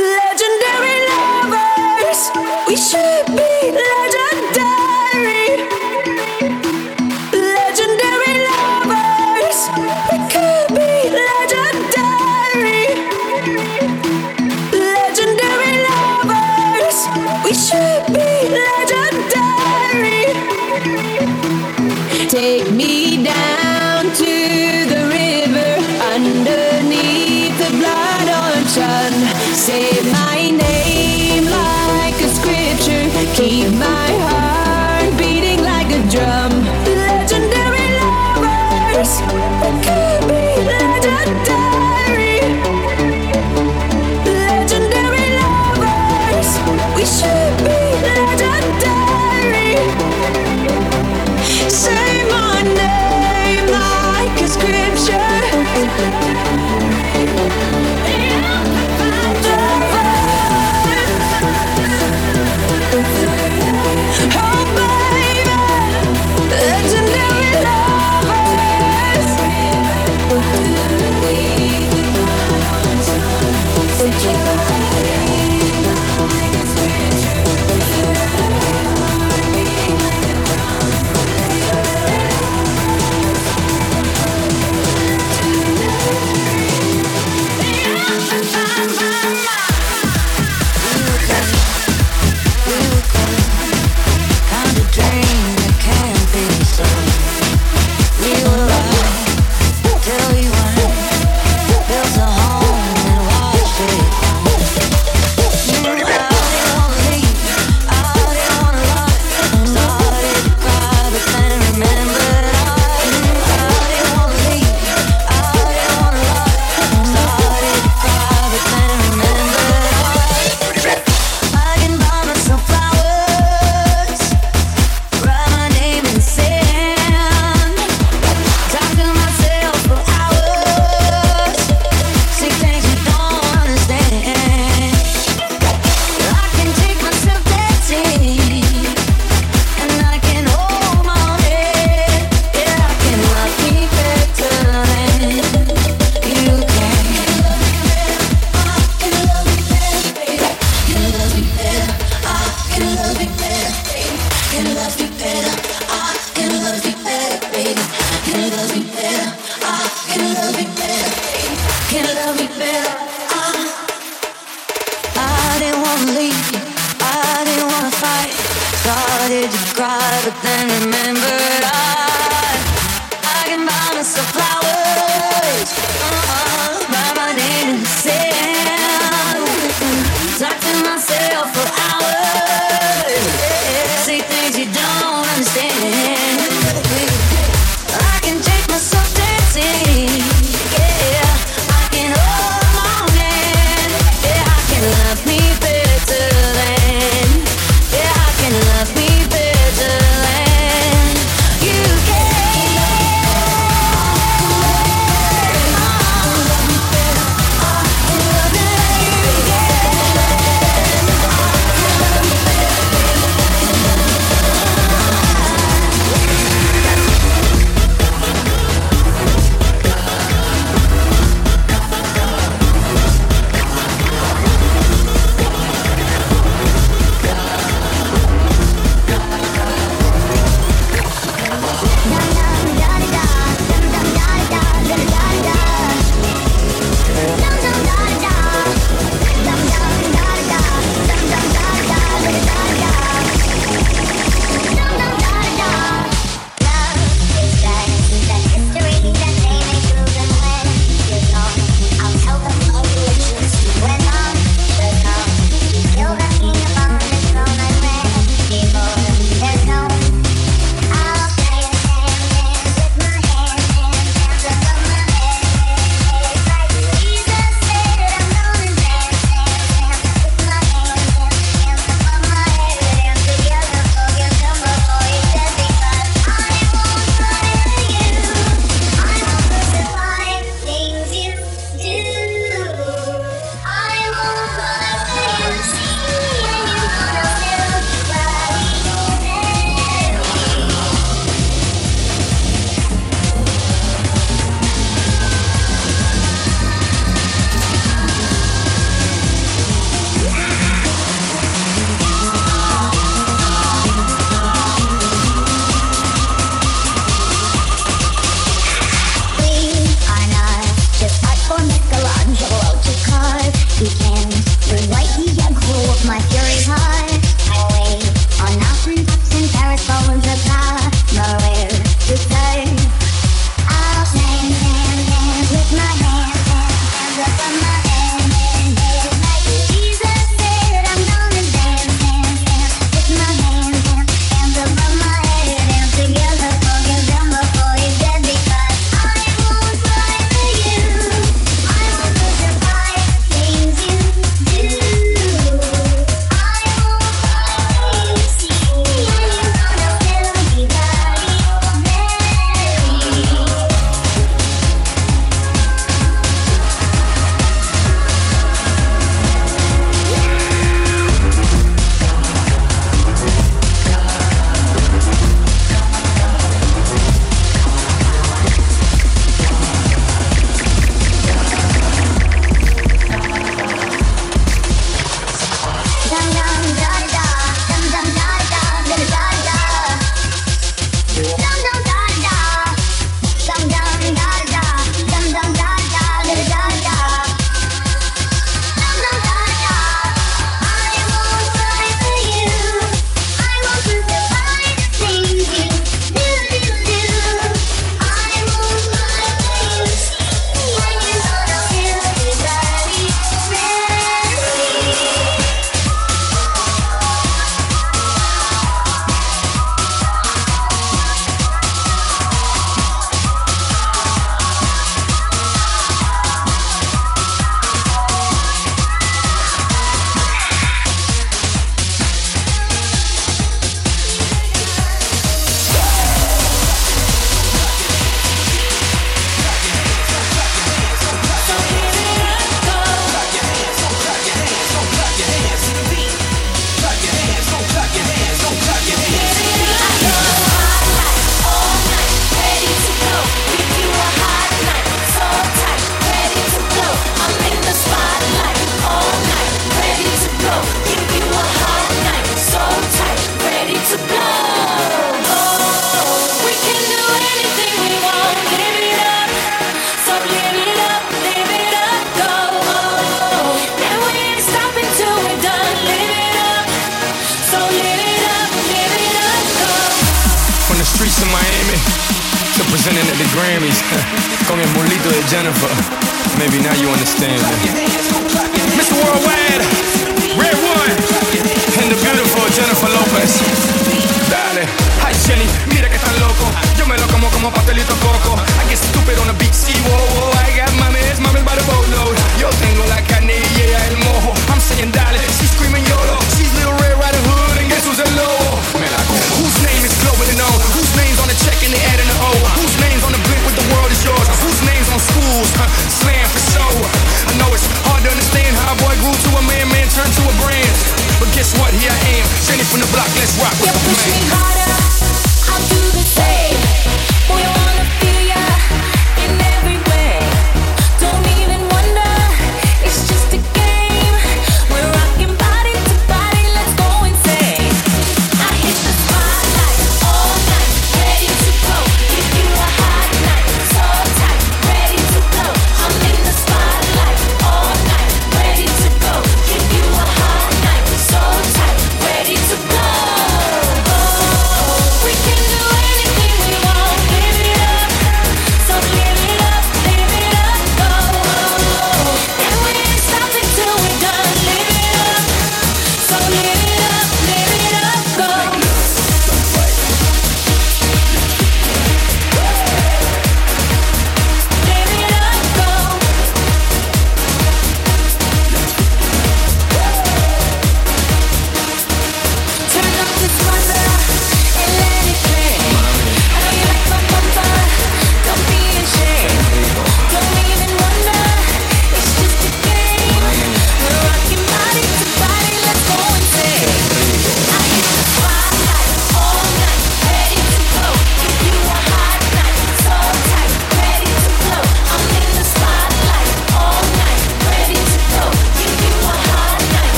Legendary lovers, we should.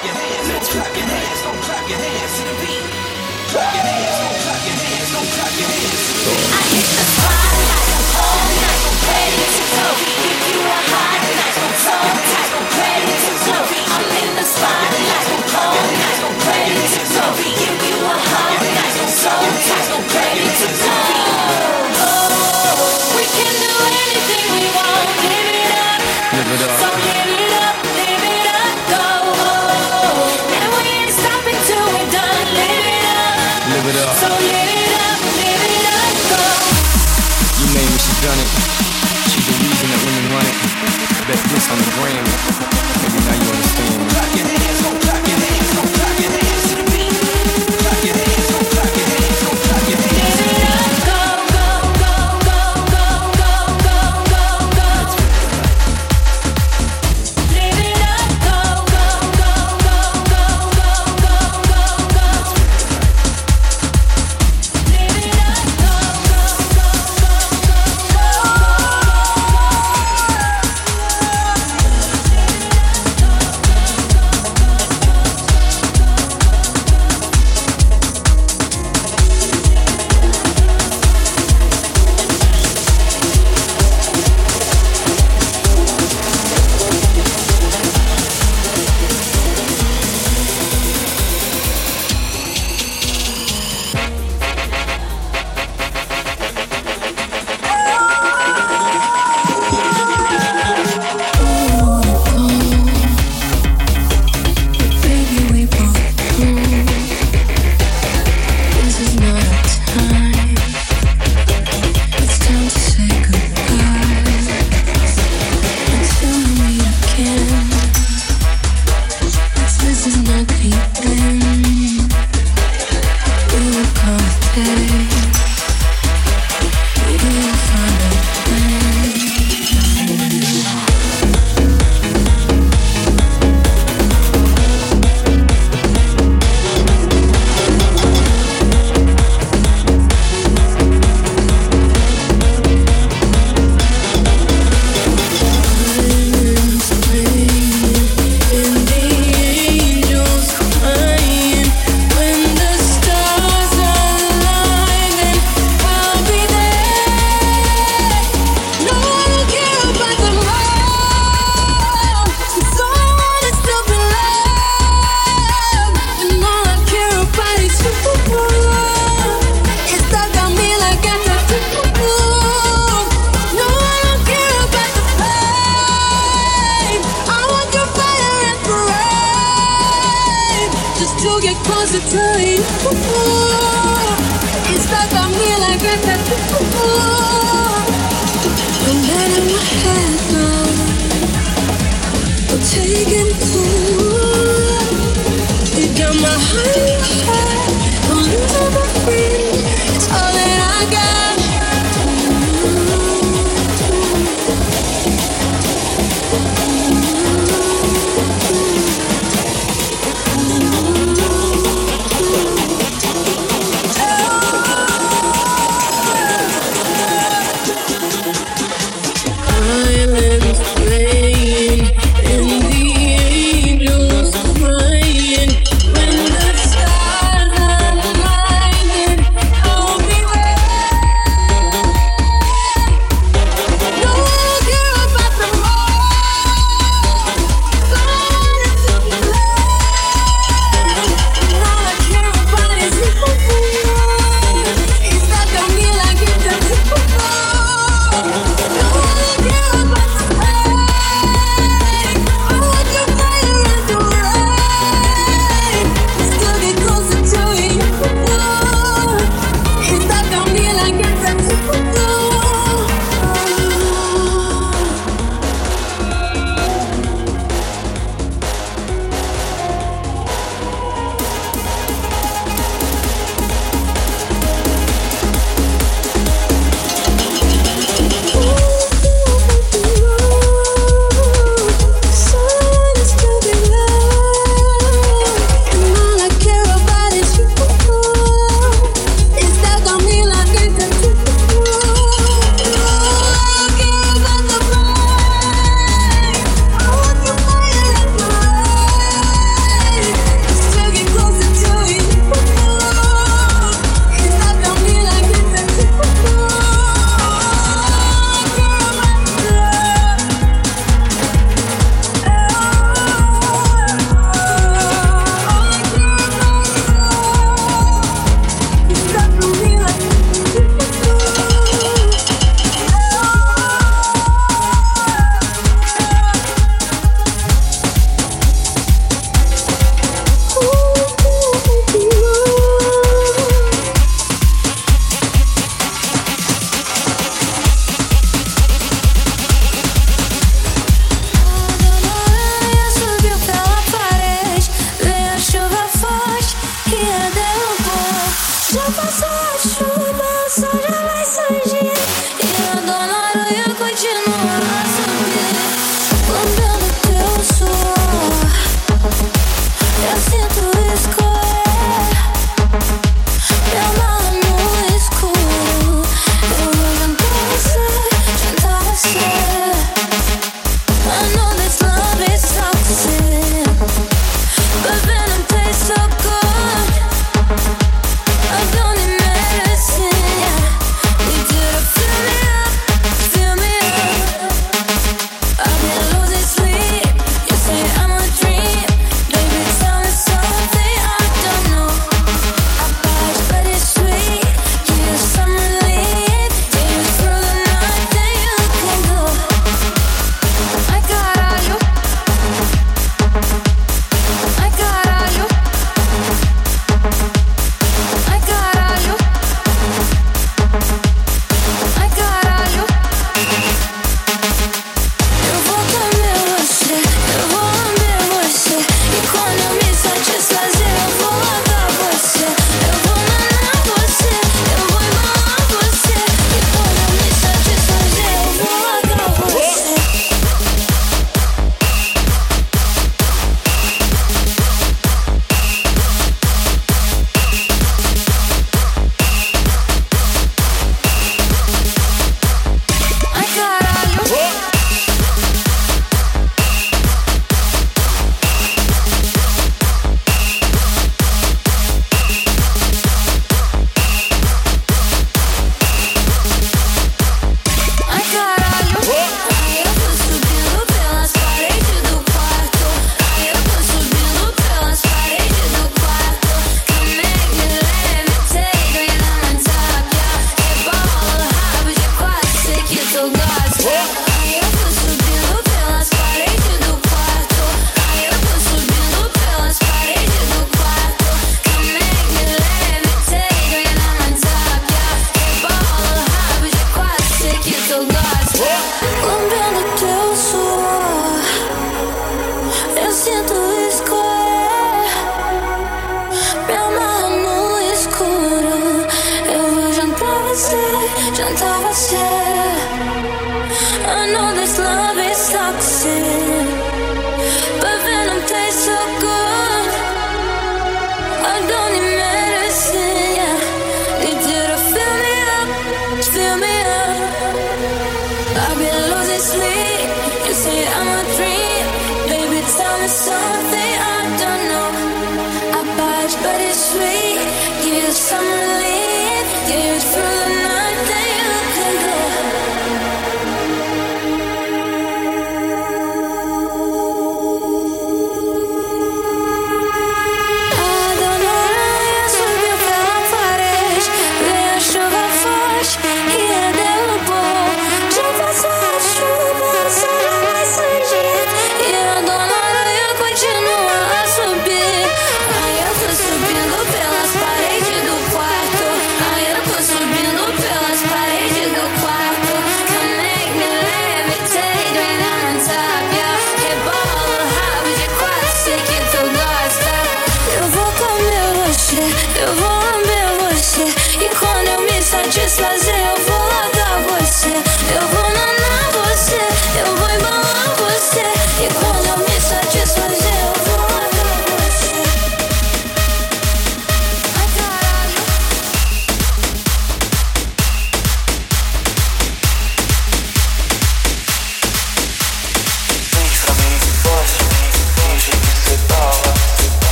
clap your hands, don't clap your hands, don't clap your hands to the beat. Clap your hands, don't clap your hands, don't clap your hands. I hit the spot, I'm all night, ready to go. Supreme.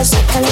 Explicación.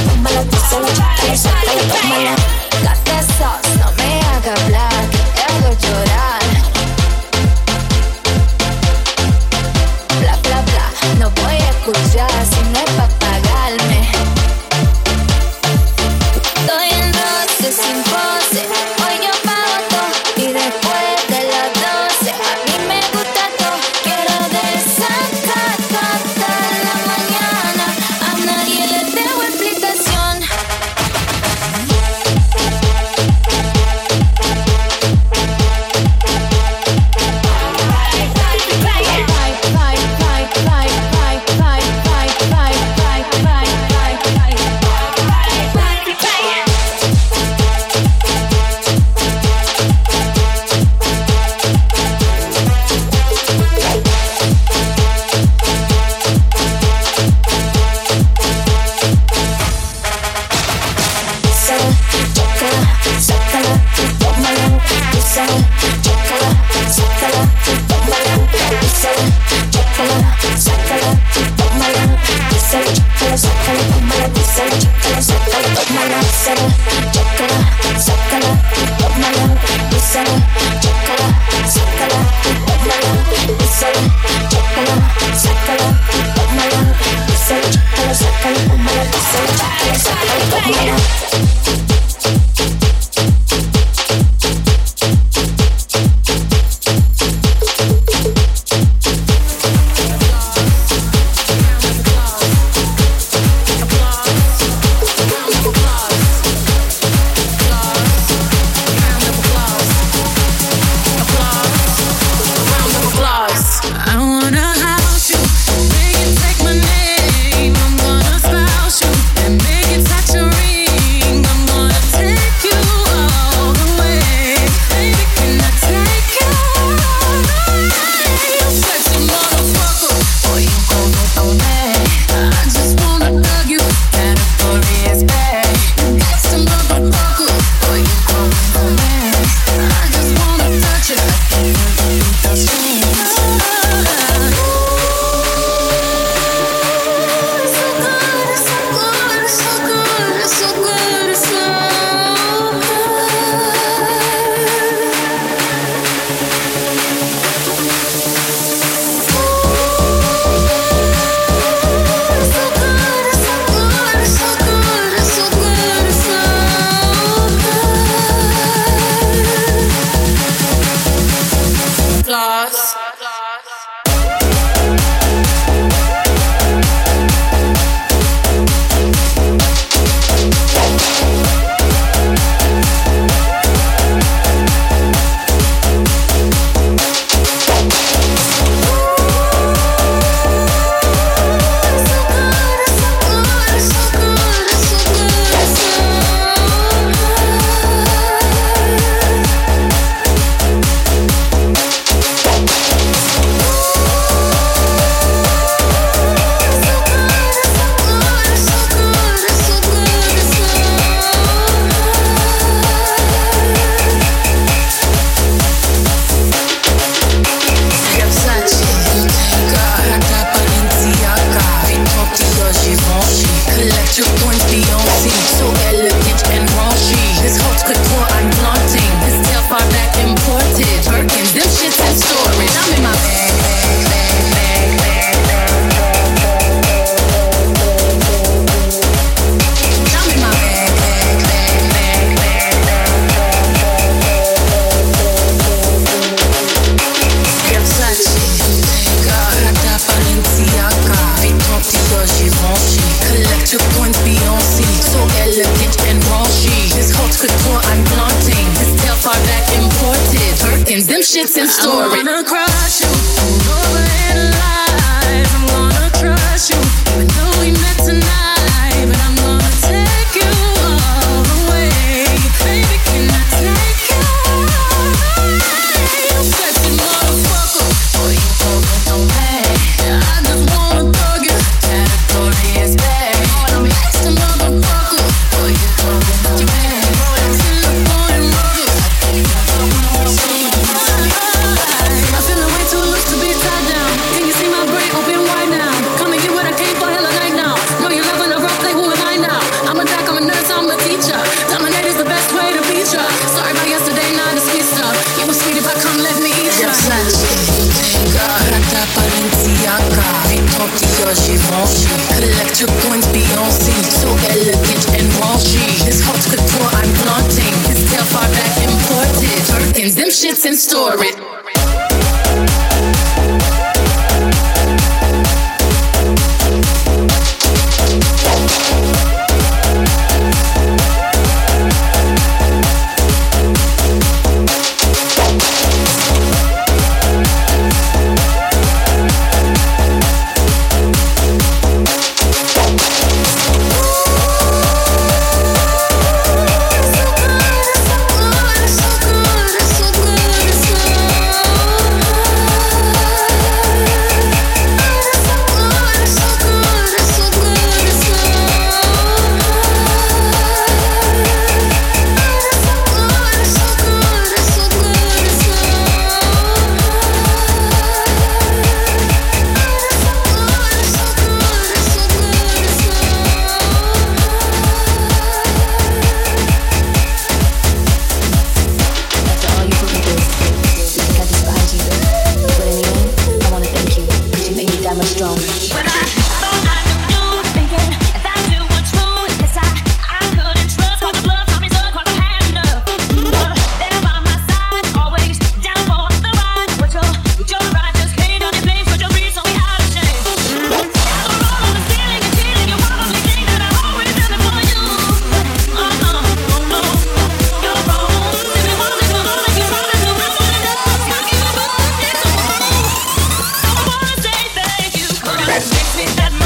Dance.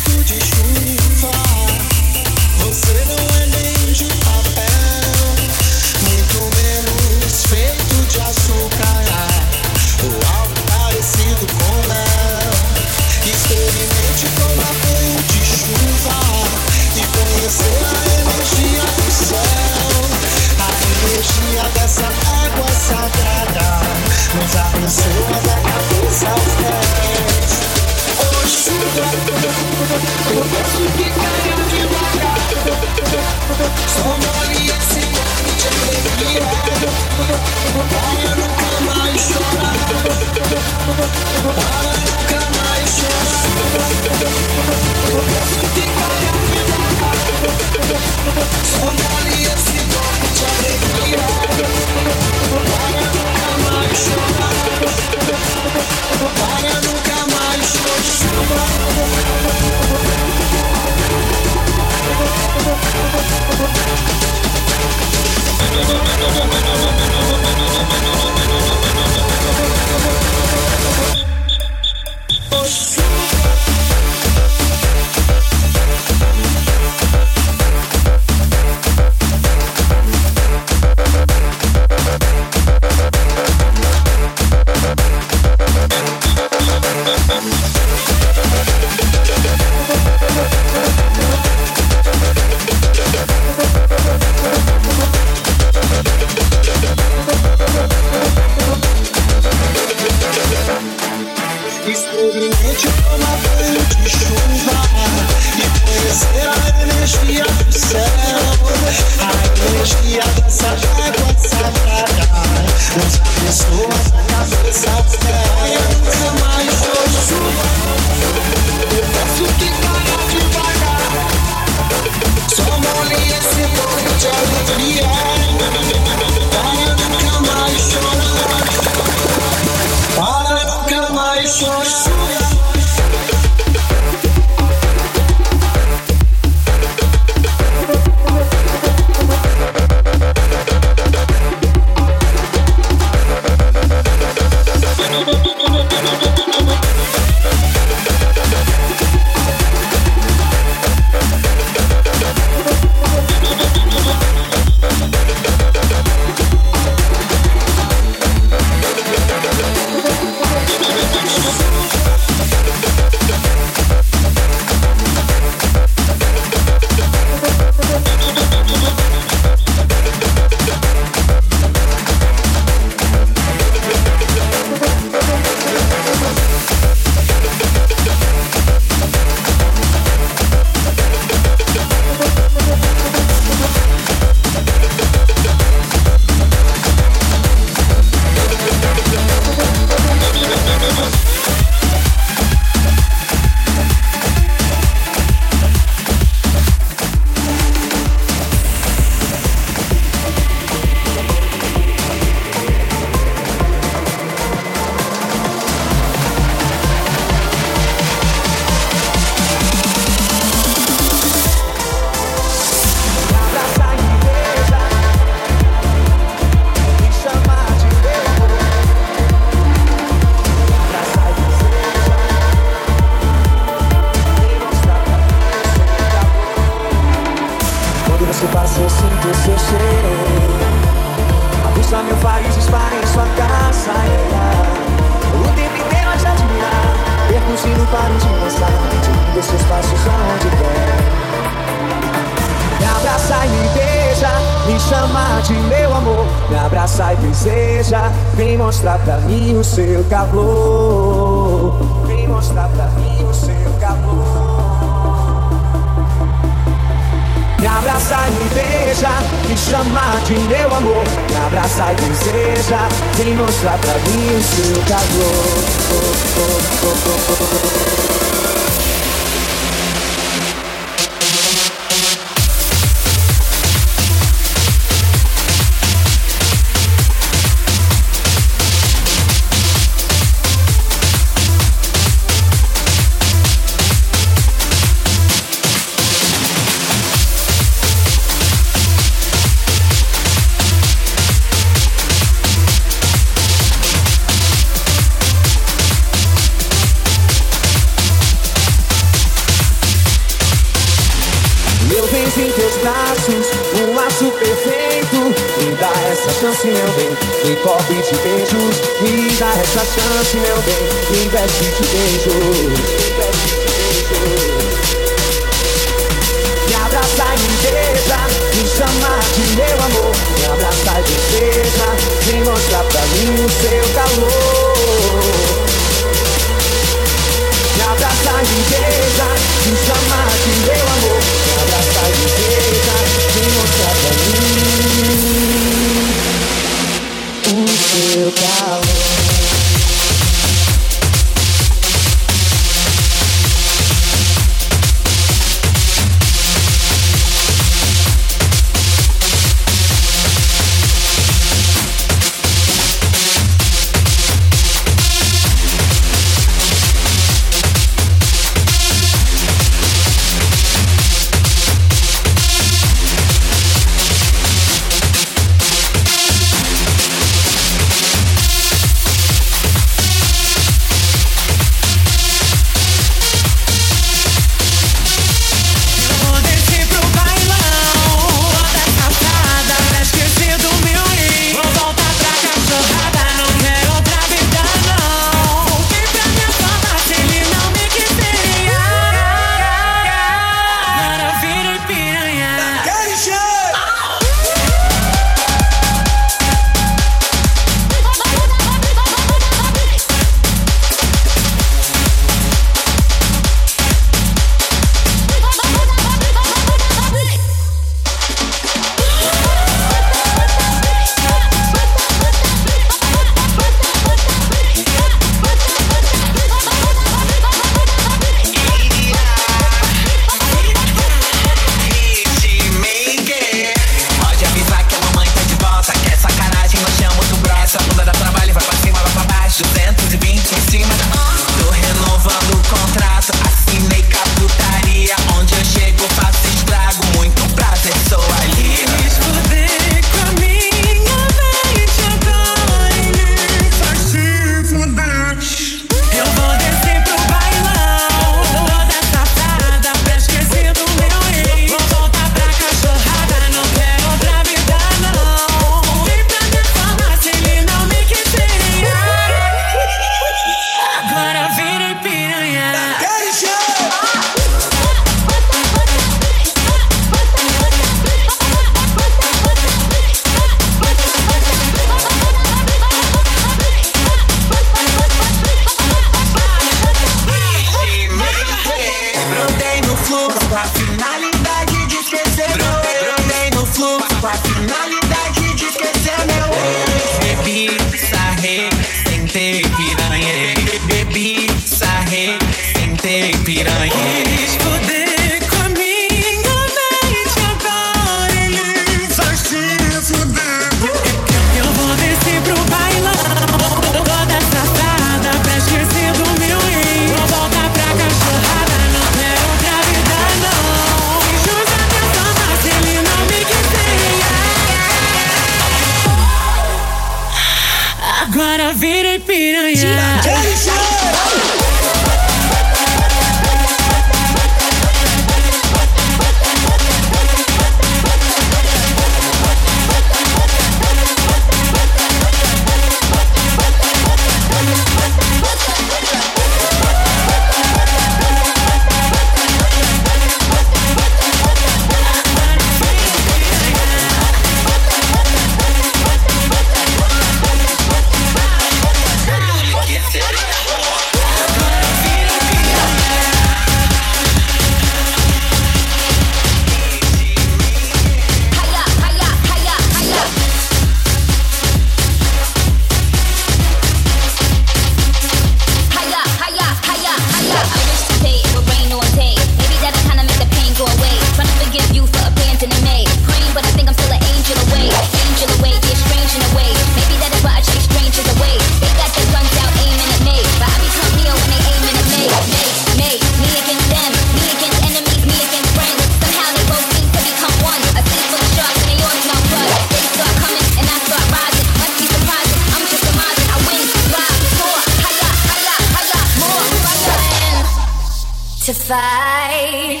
Fight,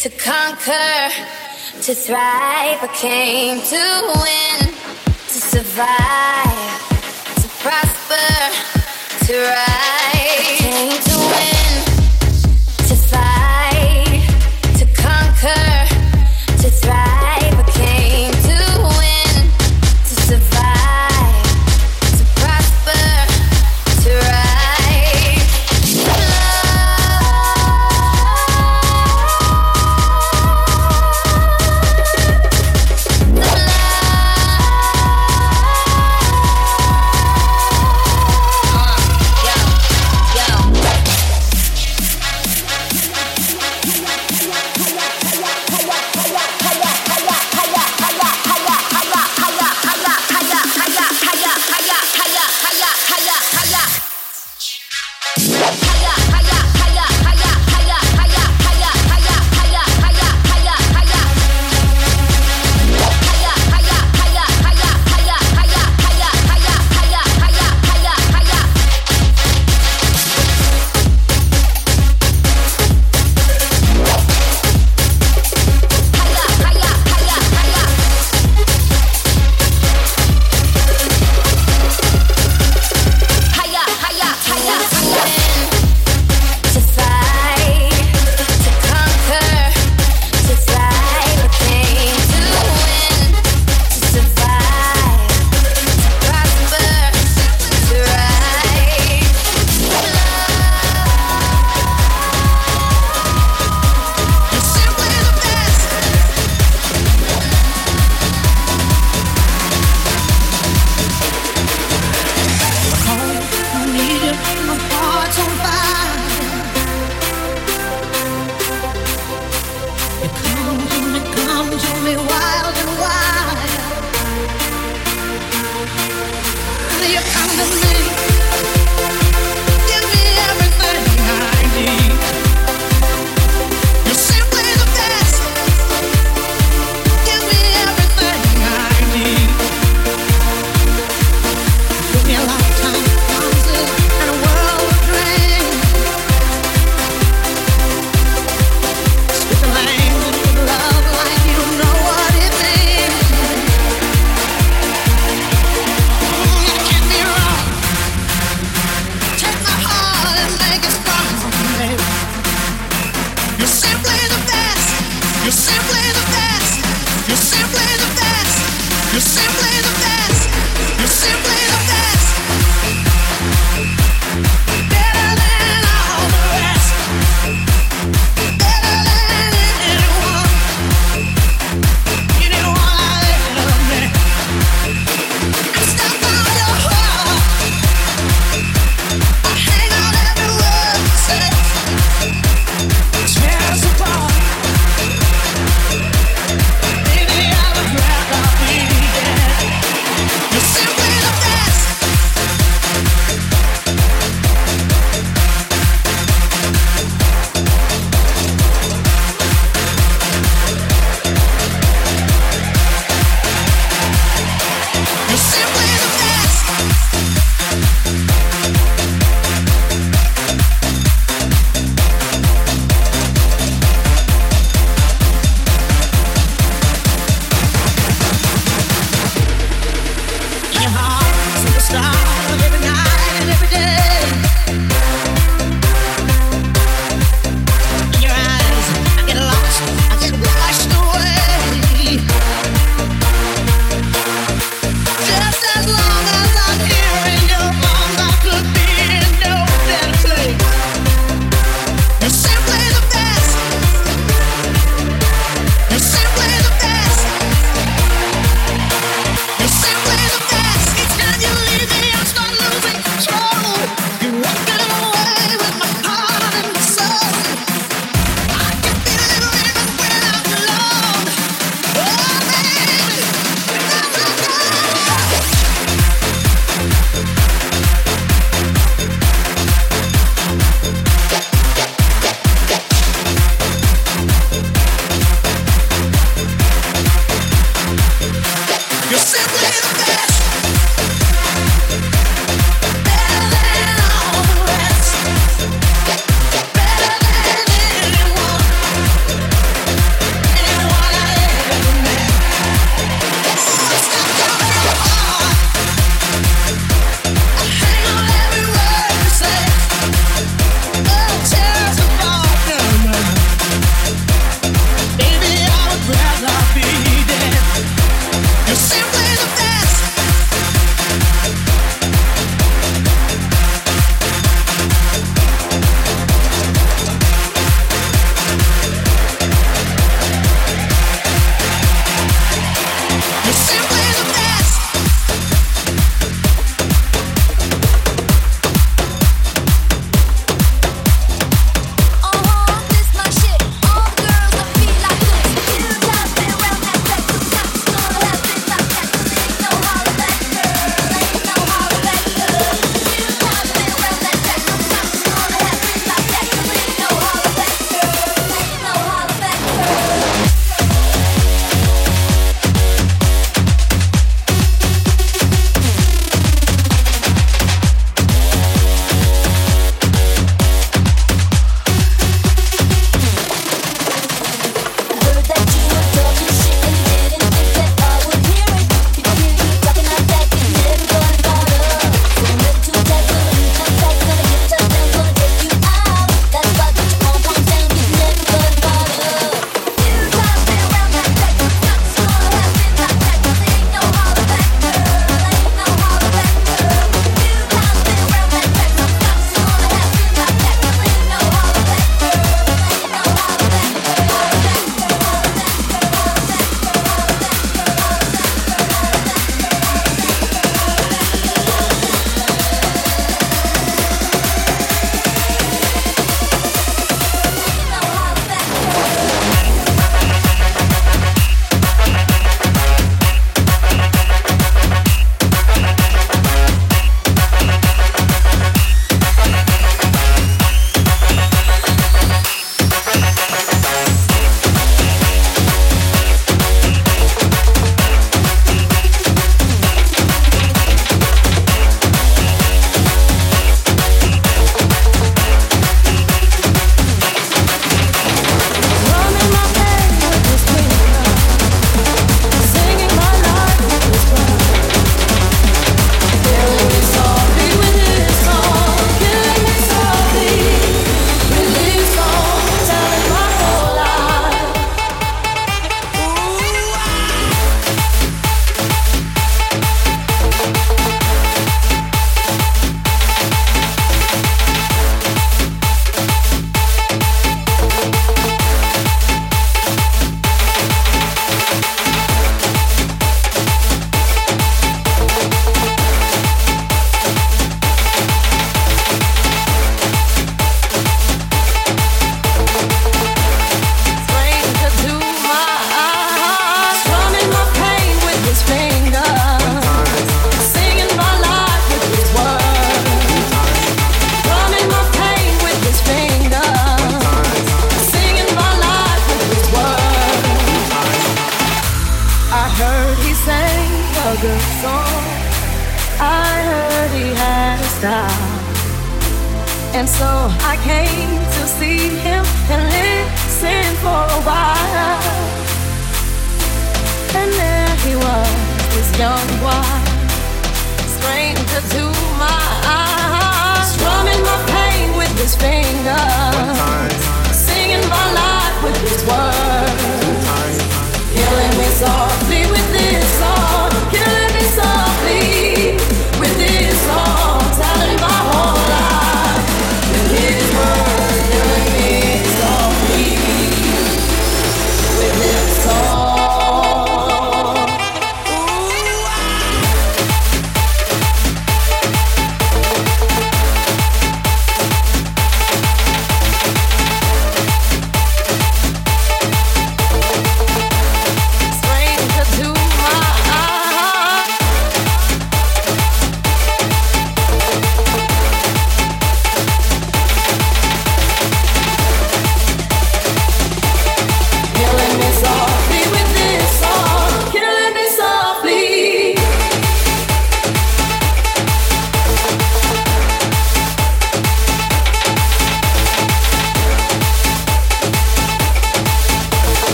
to conquer, to thrive. I came to win, to survive, to prosper, to rise.